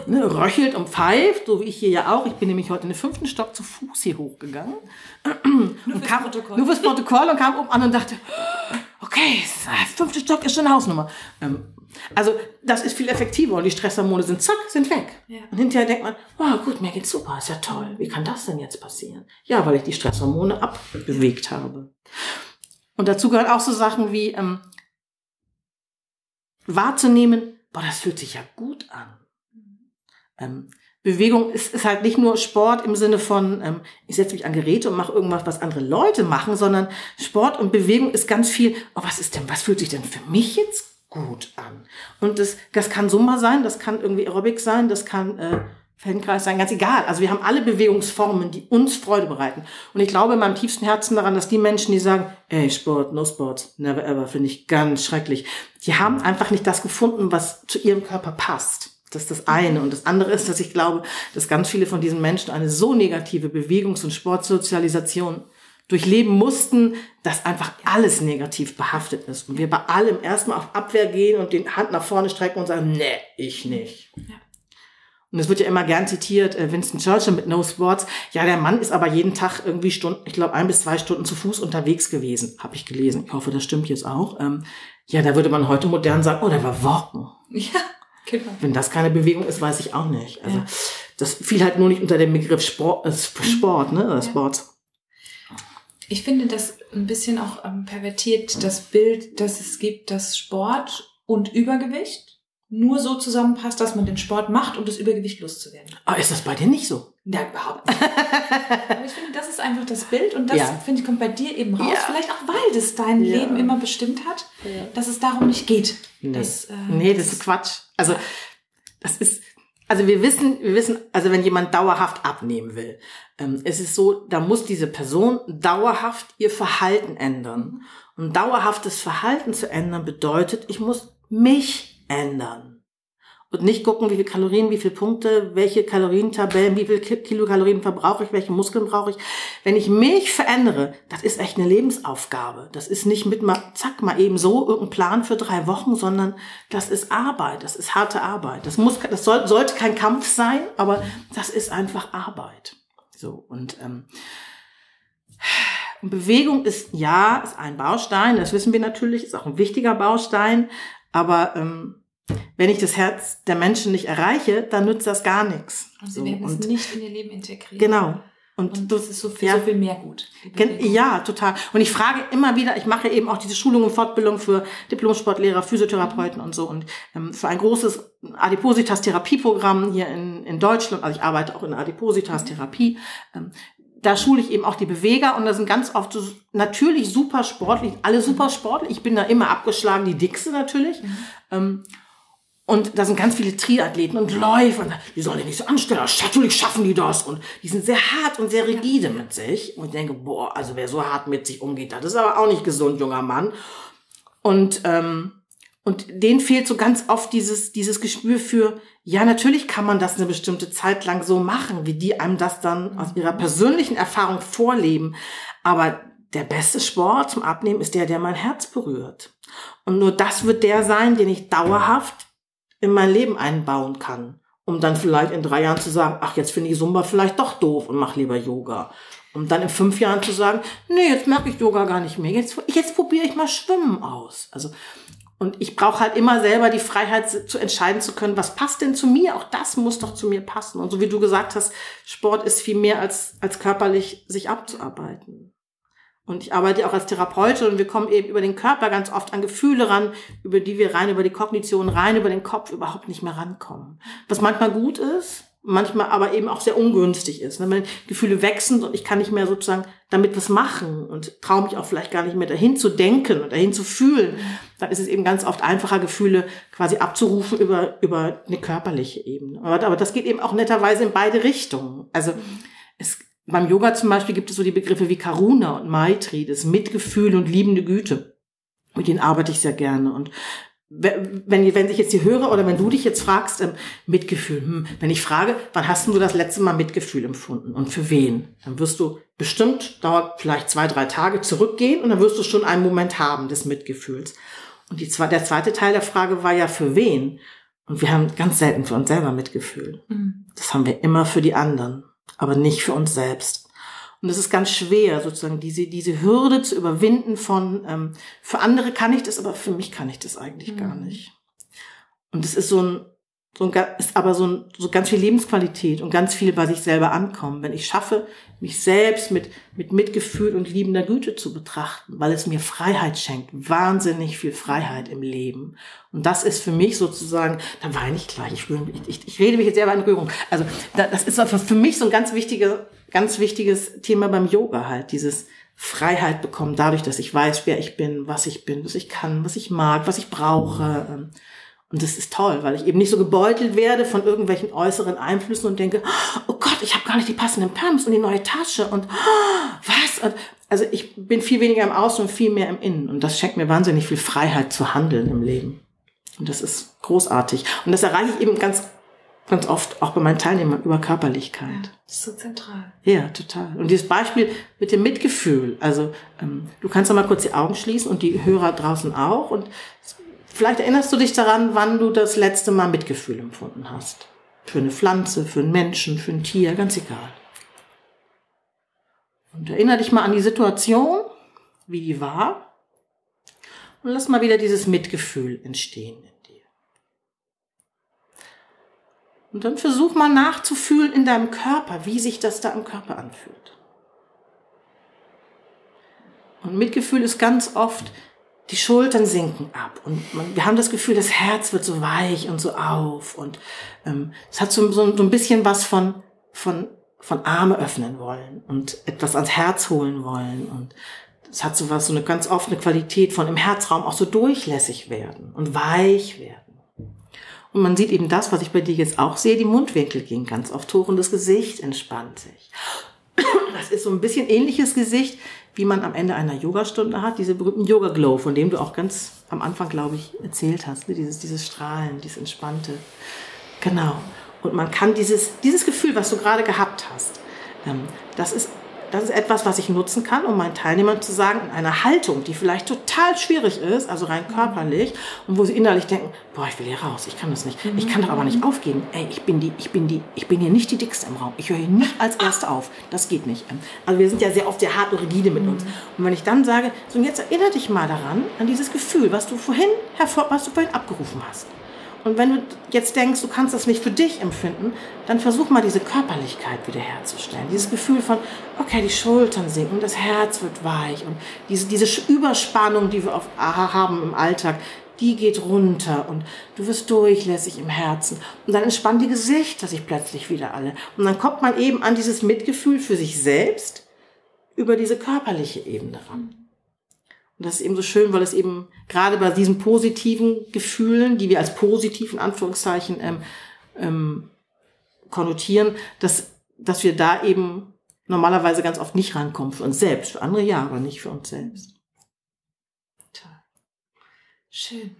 ne, röchelt und pfeift, so wie ich hier ja auch. Ich bin nämlich heute in den fünften Stock zu Fuß hier hochgegangen. Nur fürs, kam, Protokoll. nur fürs Protokoll und kam oben an und dachte, [gasps] okay, fünfte Stock ist schon eine Hausnummer. Ähm, also das ist viel effektiver und die Stresshormone sind zack, sind weg. Ja. Und hinterher denkt man, wow, gut, mir geht's super, ist ja toll. Wie kann das denn jetzt passieren? Ja, weil ich die Stresshormone abbewegt habe. Und dazu gehören auch so Sachen wie ähm, wahrzunehmen, boah, das fühlt sich ja gut an. Ähm, Bewegung ist, ist halt nicht nur Sport im Sinne von, ähm, ich setze mich an Geräte und mache irgendwas, was andere Leute machen, sondern Sport und Bewegung ist ganz viel, oh, was ist denn, was fühlt sich denn für mich jetzt gut an. Und das, das kann Summa sein, das kann irgendwie Aerobic sein, das kann äh, Feldenkreis sein, ganz egal. Also wir haben alle Bewegungsformen, die uns Freude bereiten. Und ich glaube in meinem tiefsten Herzen daran, dass die Menschen, die sagen, ey, Sport, no Sport, never ever, finde ich ganz schrecklich, die haben einfach nicht das gefunden, was zu ihrem Körper passt. Das ist das eine. Und das andere ist, dass ich glaube, dass ganz viele von diesen Menschen eine so negative Bewegungs- und Sportsozialisation durchleben mussten, dass einfach alles negativ behaftet ist. Und wir bei allem erstmal auf Abwehr gehen und die Hand nach vorne strecken und sagen, nee, ich nicht. Ja. Und es wird ja immer gern zitiert, äh, Winston Churchill mit No Sports. Ja, der Mann ist aber jeden Tag irgendwie Stunden, ich glaube ein bis zwei Stunden zu Fuß unterwegs gewesen, habe ich gelesen. Ich hoffe, das stimmt jetzt auch. Ähm, ja, da würde man heute modern sagen, oh, der war walken. Ja, genau. Wenn das keine Bewegung ist, weiß ich auch nicht. Also ja. das fiel halt nur nicht unter dem Begriff Sport, äh, Sport ne, ja. Sports. Ich finde das ein bisschen auch ähm, pervertiert, das Bild, das es gibt, dass Sport und Übergewicht nur so zusammenpasst, dass man den Sport macht, um das Übergewicht loszuwerden. Aber ist das bei dir nicht so? Ja, überhaupt nicht. Aber ich finde, das ist einfach das Bild und das, ja. finde ich, kommt bei dir eben raus. Ja. Vielleicht auch, weil das dein ja. Leben immer bestimmt hat, dass es darum nicht geht. Nee, dass, äh, nee das, das ist Quatsch. Also, das ist, also wir wissen, wir wissen, also wenn jemand dauerhaft abnehmen will, ähm, es ist so, da muss diese Person dauerhaft ihr Verhalten ändern. Und dauerhaftes Verhalten zu ändern bedeutet, ich muss mich ändern. Und nicht gucken, wie viel Kalorien, wie viele Punkte, welche Kalorientabellen, wie viel Kilokalorien verbrauche ich, welche Muskeln brauche ich. Wenn ich mich verändere, das ist echt eine Lebensaufgabe. Das ist nicht mit mal, zack, mal eben so irgendein Plan für drei Wochen, sondern das ist Arbeit, das ist harte Arbeit. Das muss, das soll, sollte kein Kampf sein, aber das ist einfach Arbeit. So, und, ähm, Bewegung ist, ja, ist ein Baustein, das wissen wir natürlich, ist auch ein wichtiger Baustein, aber ähm, wenn ich das Herz der Menschen nicht erreiche, dann nützt das gar nichts. Und sie so, werden es nicht in ihr Leben integrieren. Genau. Und, und das ist so viel, ja, so viel mehr gut. Ja, total. Und ich frage immer wieder, ich mache eben auch diese Schulungen und Fortbildung für Diplomsportlehrer, Physiotherapeuten und so und ähm, für ein großes Adipositas-Therapieprogramm hier in, in Deutschland, also ich arbeite auch in Adipositas-Therapie, ähm, da schule ich eben auch die Beweger und da sind ganz oft so natürlich super sportlich, alle super sportlich. Ich bin da immer abgeschlagen, die dickste natürlich. Mhm. Ähm, und da sind ganz viele Triathleten und Läufer. Und die sollen ja nicht so anstellen. Natürlich schaffen die das. Und die sind sehr hart und sehr rigide mit sich. Und ich denke, boah, also wer so hart mit sich umgeht, das ist aber auch nicht gesund, junger Mann. Und, ähm, und denen fehlt so ganz oft dieses, dieses Gespür für, ja, natürlich kann man das eine bestimmte Zeit lang so machen, wie die einem das dann aus ihrer persönlichen Erfahrung vorleben. Aber der beste Sport zum Abnehmen ist der, der mein Herz berührt. Und nur das wird der sein, den ich dauerhaft in mein Leben einbauen kann, um dann vielleicht in drei Jahren zu sagen, ach, jetzt finde ich Zumba vielleicht doch doof und mach lieber Yoga. Um dann in fünf Jahren zu sagen, nee, jetzt mag ich Yoga gar nicht mehr. Jetzt, jetzt probiere ich mal Schwimmen aus. Also, und ich brauche halt immer selber die Freiheit zu entscheiden zu können, was passt denn zu mir? Auch das muss doch zu mir passen. Und so wie du gesagt hast, Sport ist viel mehr als, als körperlich sich abzuarbeiten. Und ich arbeite auch als Therapeutin und wir kommen eben über den Körper ganz oft an Gefühle ran, über die wir rein über die Kognition, rein über den Kopf überhaupt nicht mehr rankommen. Was manchmal gut ist, manchmal aber eben auch sehr ungünstig ist. Wenn Gefühle wechseln und ich kann nicht mehr sozusagen damit was machen und traue mich auch vielleicht gar nicht mehr dahin zu denken und dahin zu fühlen, dann ist es eben ganz oft einfacher, Gefühle quasi abzurufen über, über eine körperliche Ebene. Aber, aber das geht eben auch netterweise in beide Richtungen. Also es beim Yoga zum Beispiel gibt es so die Begriffe wie Karuna und Maitri, das Mitgefühl und liebende Güte. Mit denen arbeite ich sehr gerne. Und wenn, wenn sich jetzt die Hörer oder wenn du dich jetzt fragst, ähm, Mitgefühl, hm, wenn ich frage, wann hast du das letzte Mal Mitgefühl empfunden und für wen? Dann wirst du bestimmt, dauert vielleicht zwei, drei Tage zurückgehen und dann wirst du schon einen Moment haben des Mitgefühls. Und die, der zweite Teil der Frage war ja für wen? Und wir haben ganz selten für uns selber Mitgefühl. Mhm. Das haben wir immer für die anderen aber nicht für uns selbst. Und es ist ganz schwer, sozusagen diese, diese Hürde zu überwinden von, ähm, für andere kann ich das, aber für mich kann ich das eigentlich mhm. gar nicht. Und es ist so ein, so ein, ist aber so, ein, so ganz viel Lebensqualität und ganz viel bei sich selber ankommen. Wenn ich schaffe, mich selbst mit, mit Mitgefühl und liebender Güte zu betrachten, weil es mir Freiheit schenkt, wahnsinnig viel Freiheit im Leben. Und das ist für mich sozusagen, da weine ich gleich, ich, ich, ich rede mich jetzt selber in Rührung. Also das ist für, mich so ein ganz wichtiger, ganz wichtiges Thema beim Yoga halt, dieses Freiheit bekommen, dadurch, dass ich weiß, wer ich bin, was ich bin, was ich kann, was ich mag, was ich brauche. Und das ist toll, weil ich eben nicht so gebeutelt werde von irgendwelchen äußeren Einflüssen und denke, oh Gott, ich habe gar nicht die passenden Pumps und die neue Tasche und was? Also ich bin viel weniger im Außen und viel mehr im Innen. Und das schenkt mir wahnsinnig viel Freiheit zu handeln im Leben. Und das ist großartig. Und das erreiche ich eben ganz, ganz oft auch bei meinen Teilnehmern über Körperlichkeit. Ja, das ist so zentral. Ja, total. Und dieses Beispiel mit dem Mitgefühl. Also ähm, du kannst doch mal kurz die Augen schließen und die Hörer draußen auch. Und Vielleicht erinnerst du dich daran, wann du das letzte Mal Mitgefühl empfunden hast. Für eine Pflanze, für einen Menschen, für ein Tier, ganz egal. Und erinnere dich mal an die Situation, wie die war. Und lass mal wieder dieses Mitgefühl entstehen in dir. Und dann versuch mal nachzufühlen in deinem Körper, wie sich das da im Körper anfühlt. Und Mitgefühl ist ganz oft die Schultern sinken ab und man, wir haben das Gefühl, das Herz wird so weich und so auf und ähm, es hat so, so, so ein bisschen was von, von, von Arme öffnen wollen und etwas ans Herz holen wollen und es hat so was, so eine ganz offene Qualität von im Herzraum auch so durchlässig werden und weich werden. Und man sieht eben das, was ich bei dir jetzt auch sehe, die Mundwinkel gehen ganz oft hoch und das Gesicht entspannt sich. Das ist so ein bisschen ähnliches Gesicht, wie man am Ende einer Yogastunde hat, diese berühmten Yoga Glow, von dem du auch ganz am Anfang, glaube ich, erzählt hast, ne? dieses, dieses Strahlen, dieses Entspannte. Genau. Und man kann dieses, dieses Gefühl, was du gerade gehabt hast, ähm, das ist das ist etwas, was ich nutzen kann, um meinen Teilnehmern zu sagen, in einer Haltung, die vielleicht total schwierig ist, also rein körperlich, und wo sie innerlich denken, boah, ich will hier raus, ich kann das nicht, ich kann doch aber nicht aufgeben. Ey, ich bin die, ich bin die, ich bin hier nicht die dickste im Raum. Ich höre hier nicht als Erste auf. Das geht nicht. Also wir sind ja sehr oft sehr hart und rigide mit uns. Und wenn ich dann sage, so jetzt erinnere dich mal daran, an dieses Gefühl, was du vorhin hervor, was du vorhin abgerufen hast. Und wenn du jetzt denkst, du kannst das nicht für dich empfinden, dann versuch mal diese Körperlichkeit wiederherzustellen. Dieses Gefühl von, okay, die Schultern sinken, das Herz wird weich und diese, diese Überspannung, die wir oft haben im Alltag, die geht runter und du wirst durchlässig im Herzen. Und dann entspannen die Gesichter sich plötzlich wieder alle. Und dann kommt man eben an dieses Mitgefühl für sich selbst über diese körperliche Ebene ran. Und das ist eben so schön, weil es eben gerade bei diesen positiven Gefühlen, die wir als positiv in Anführungszeichen ähm, ähm, konnotieren, dass, dass wir da eben normalerweise ganz oft nicht rankommen für uns selbst. Für andere ja, aber nicht für uns selbst. Toll. Schön.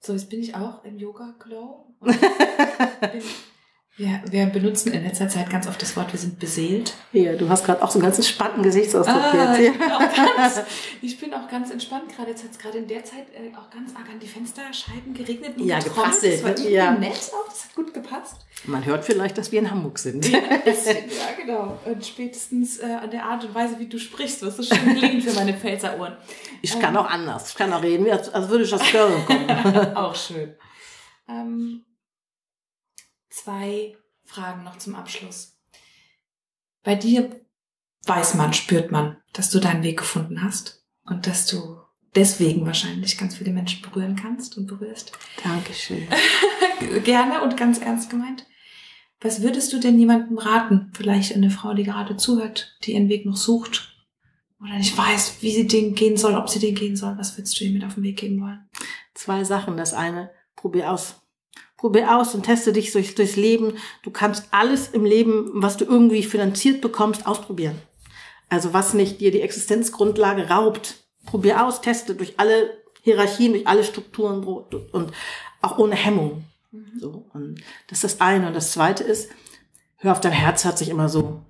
So, jetzt bin ich auch im Yoga-Glow. [laughs] Wir, wir benutzen in letzter Zeit ganz oft das Wort, wir sind beseelt. Ja, du hast gerade auch so einen ganz entspannten Gesichtsausdruck ah, jetzt. Ich bin, auch ganz, [laughs] ich bin auch ganz entspannt gerade. Jetzt hat es gerade in der Zeit äh, auch ganz arg an die Fensterscheiben geregnet. Und ja, gepasst. Das war ja. nett auch, das hat gut gepasst. Man hört vielleicht, dass wir in Hamburg sind. Ja, genau. Und spätestens äh, an der Art und Weise, wie du sprichst, was so schön klingt für meine Pfälzerohren. Ich ähm, kann auch anders. Ich kann auch reden, als, als würde ich aus Köln kommen. [laughs] auch schön. Ähm, zwei Fragen noch zum Abschluss. Bei dir weiß man, spürt man, dass du deinen Weg gefunden hast und dass du deswegen wahrscheinlich ganz viele Menschen berühren kannst und berührst. Dankeschön. [laughs] Gerne und ganz ernst gemeint. Was würdest du denn jemandem raten? Vielleicht eine Frau, die gerade zuhört, die ihren Weg noch sucht oder nicht weiß, wie sie den gehen soll, ob sie den gehen soll. Was würdest du ihr mit auf den Weg geben wollen? Zwei Sachen. Das eine, probier aus. Probier aus und teste dich durch, durchs Leben. Du kannst alles im Leben, was du irgendwie finanziert bekommst, ausprobieren. Also was nicht dir die Existenzgrundlage raubt. Probier aus, teste durch alle Hierarchien, durch alle Strukturen und auch ohne Hemmung. Mhm. So, und das ist das eine. Und das zweite ist, hör auf dein Herz, hört sich immer so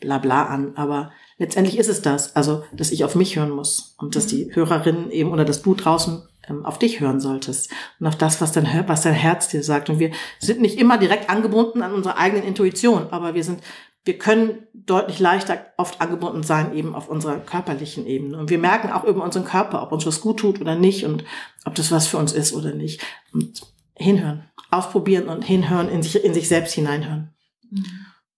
bla bla an, aber letztendlich ist es das, also dass ich auf mich hören muss und dass mhm. die Hörerinnen eben oder dass du draußen ähm, auf dich hören solltest und auf das, was dein, was dein Herz dir sagt. Und wir sind nicht immer direkt angebunden an unsere eigenen Intuition, aber wir sind, wir können deutlich leichter oft angebunden sein eben auf unserer körperlichen Ebene. Und wir merken auch über unseren Körper, ob uns was gut tut oder nicht und ob das was für uns ist oder nicht. Und hinhören, ausprobieren und hinhören, in sich, in sich selbst hineinhören. Mhm.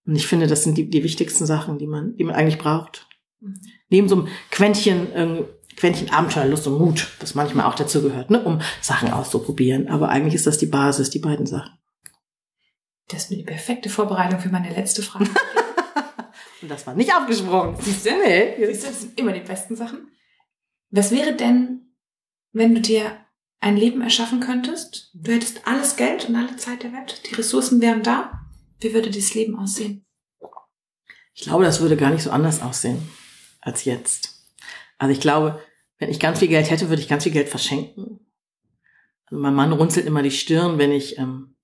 Und ich finde, das sind die, die wichtigsten Sachen, die man, die man eigentlich braucht. Mhm. Neben so einem Quäntchen äh, Quäntchen Abenteuerlust und Mut, das manchmal auch dazu gehört, ne, um Sachen auszuprobieren. Aber eigentlich ist das die Basis, die beiden Sachen. Das ist mir die perfekte Vorbereitung für meine letzte Frage. [laughs] und das war nicht abgesprochen. Siehst du? Nee. Siehst du, das sind immer die besten Sachen. Was wäre denn, wenn du dir ein Leben erschaffen könntest? Du hättest alles Geld und alle Zeit der Welt. Die Ressourcen wären da. Wie würde dieses Leben aussehen? Ich glaube, das würde gar nicht so anders aussehen als jetzt. Also ich glaube, wenn ich ganz viel Geld hätte, würde ich ganz viel Geld verschenken. Also mein Mann runzelt immer die Stirn, wenn ich, ähm,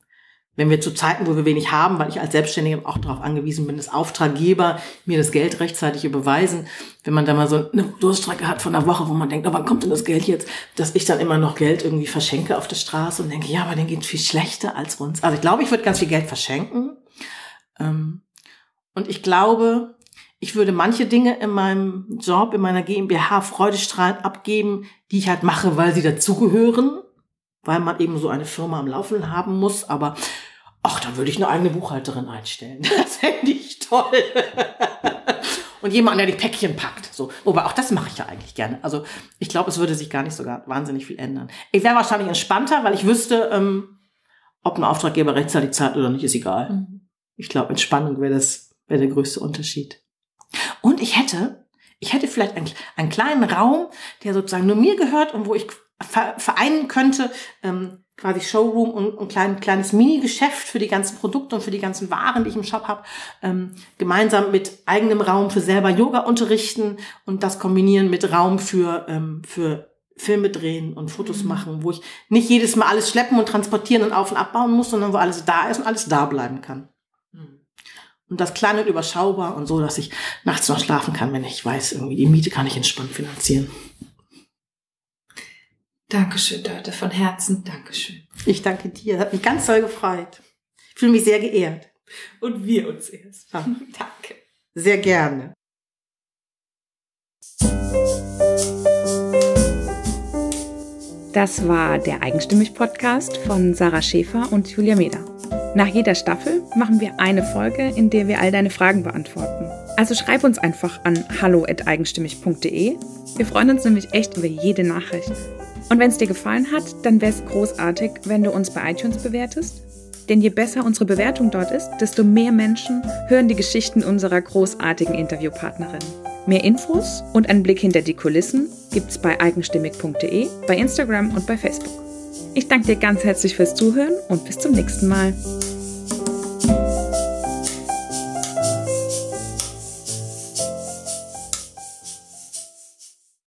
wenn wir zu Zeiten, wo wir wenig haben, weil ich als Selbstständige auch darauf angewiesen bin, dass Auftraggeber mir das Geld rechtzeitig überweisen. Wenn man da mal so eine Durststrecke hat von einer Woche, wo man denkt, oh, wann kommt denn das Geld jetzt? Dass ich dann immer noch Geld irgendwie verschenke auf der Straße und denke, ja, aber denen geht viel schlechter als uns. Also ich glaube, ich würde ganz viel Geld verschenken. Ähm, und ich glaube, ich würde manche Dinge in meinem Job, in meiner GmbH freudestrahlend abgeben, die ich halt mache, weil sie dazugehören, weil man eben so eine Firma am Laufen haben muss. Aber ach, dann würde ich eine eigene Buchhalterin einstellen. [laughs] Das fände ich toll. [laughs] Und jemand, der die Päckchen packt. So. Wobei auch das mache ich ja eigentlich gerne. Also ich glaube, es würde sich gar nicht sogar wahnsinnig viel ändern. Ich wäre wahrscheinlich entspannter, weil ich wüsste, ähm, ob ein Auftraggeber rechtzeitig zahlt oder nicht, ist egal. Mhm. Ich glaube, Entspannung wäre das wäre der größte Unterschied. Und ich hätte, ich hätte vielleicht einen, einen kleinen Raum, der sozusagen nur mir gehört und wo ich vereinen könnte, ähm, quasi Showroom und ein klein, kleines Mini-Geschäft für die ganzen Produkte und für die ganzen Waren, die ich im Shop habe, ähm, gemeinsam mit eigenem Raum für selber Yoga unterrichten und das kombinieren mit Raum für, ähm, für Filme drehen und Fotos mhm. machen, wo ich nicht jedes Mal alles schleppen und transportieren und auf und abbauen muss, sondern wo alles da ist und alles da bleiben kann. Und das klein und überschaubar und so, dass ich nachts noch schlafen kann, wenn ich weiß, irgendwie die Miete kann ich entspannt finanzieren. Dankeschön, Dörte, von Herzen Dankeschön. Ich danke dir, hat mich ganz toll gefreut. Ich fühle mich sehr geehrt. Und wir uns erst. Ja. [laughs] danke. Sehr gerne. Das war der Eigenstimmig-Podcast von Sarah Schäfer und Julia Meder. Nach jeder Staffel machen wir eine Folge, in der wir all deine Fragen beantworten. Also schreib uns einfach an hallo.eigenstimmig.de. Wir freuen uns nämlich echt über jede Nachricht. Und wenn es dir gefallen hat, dann wäre es großartig, wenn du uns bei iTunes bewertest. Denn je besser unsere Bewertung dort ist, desto mehr Menschen hören die Geschichten unserer großartigen Interviewpartnerin. Mehr Infos und einen Blick hinter die Kulissen gibt's bei eigenstimmig.de, bei Instagram und bei Facebook. Ich danke dir ganz herzlich fürs Zuhören und bis zum nächsten Mal.